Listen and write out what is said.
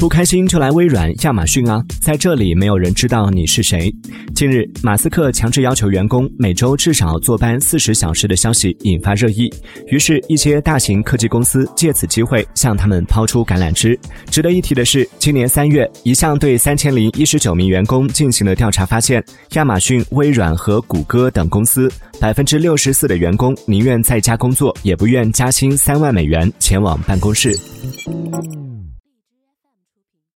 不开心就来微软、亚马逊啊，在这里没有人知道你是谁。近日，马斯克强制要求员工每周至少坐班四十小时的消息引发热议，于是，一些大型科技公司借此机会向他们抛出橄榄枝。值得一提的是，今年三月，一项对三千零一十九名员工进行的调查发现，亚马逊、微软和谷歌等公司百分之六十四的员工宁愿在家工作，也不愿加薪三万美元前往办公室。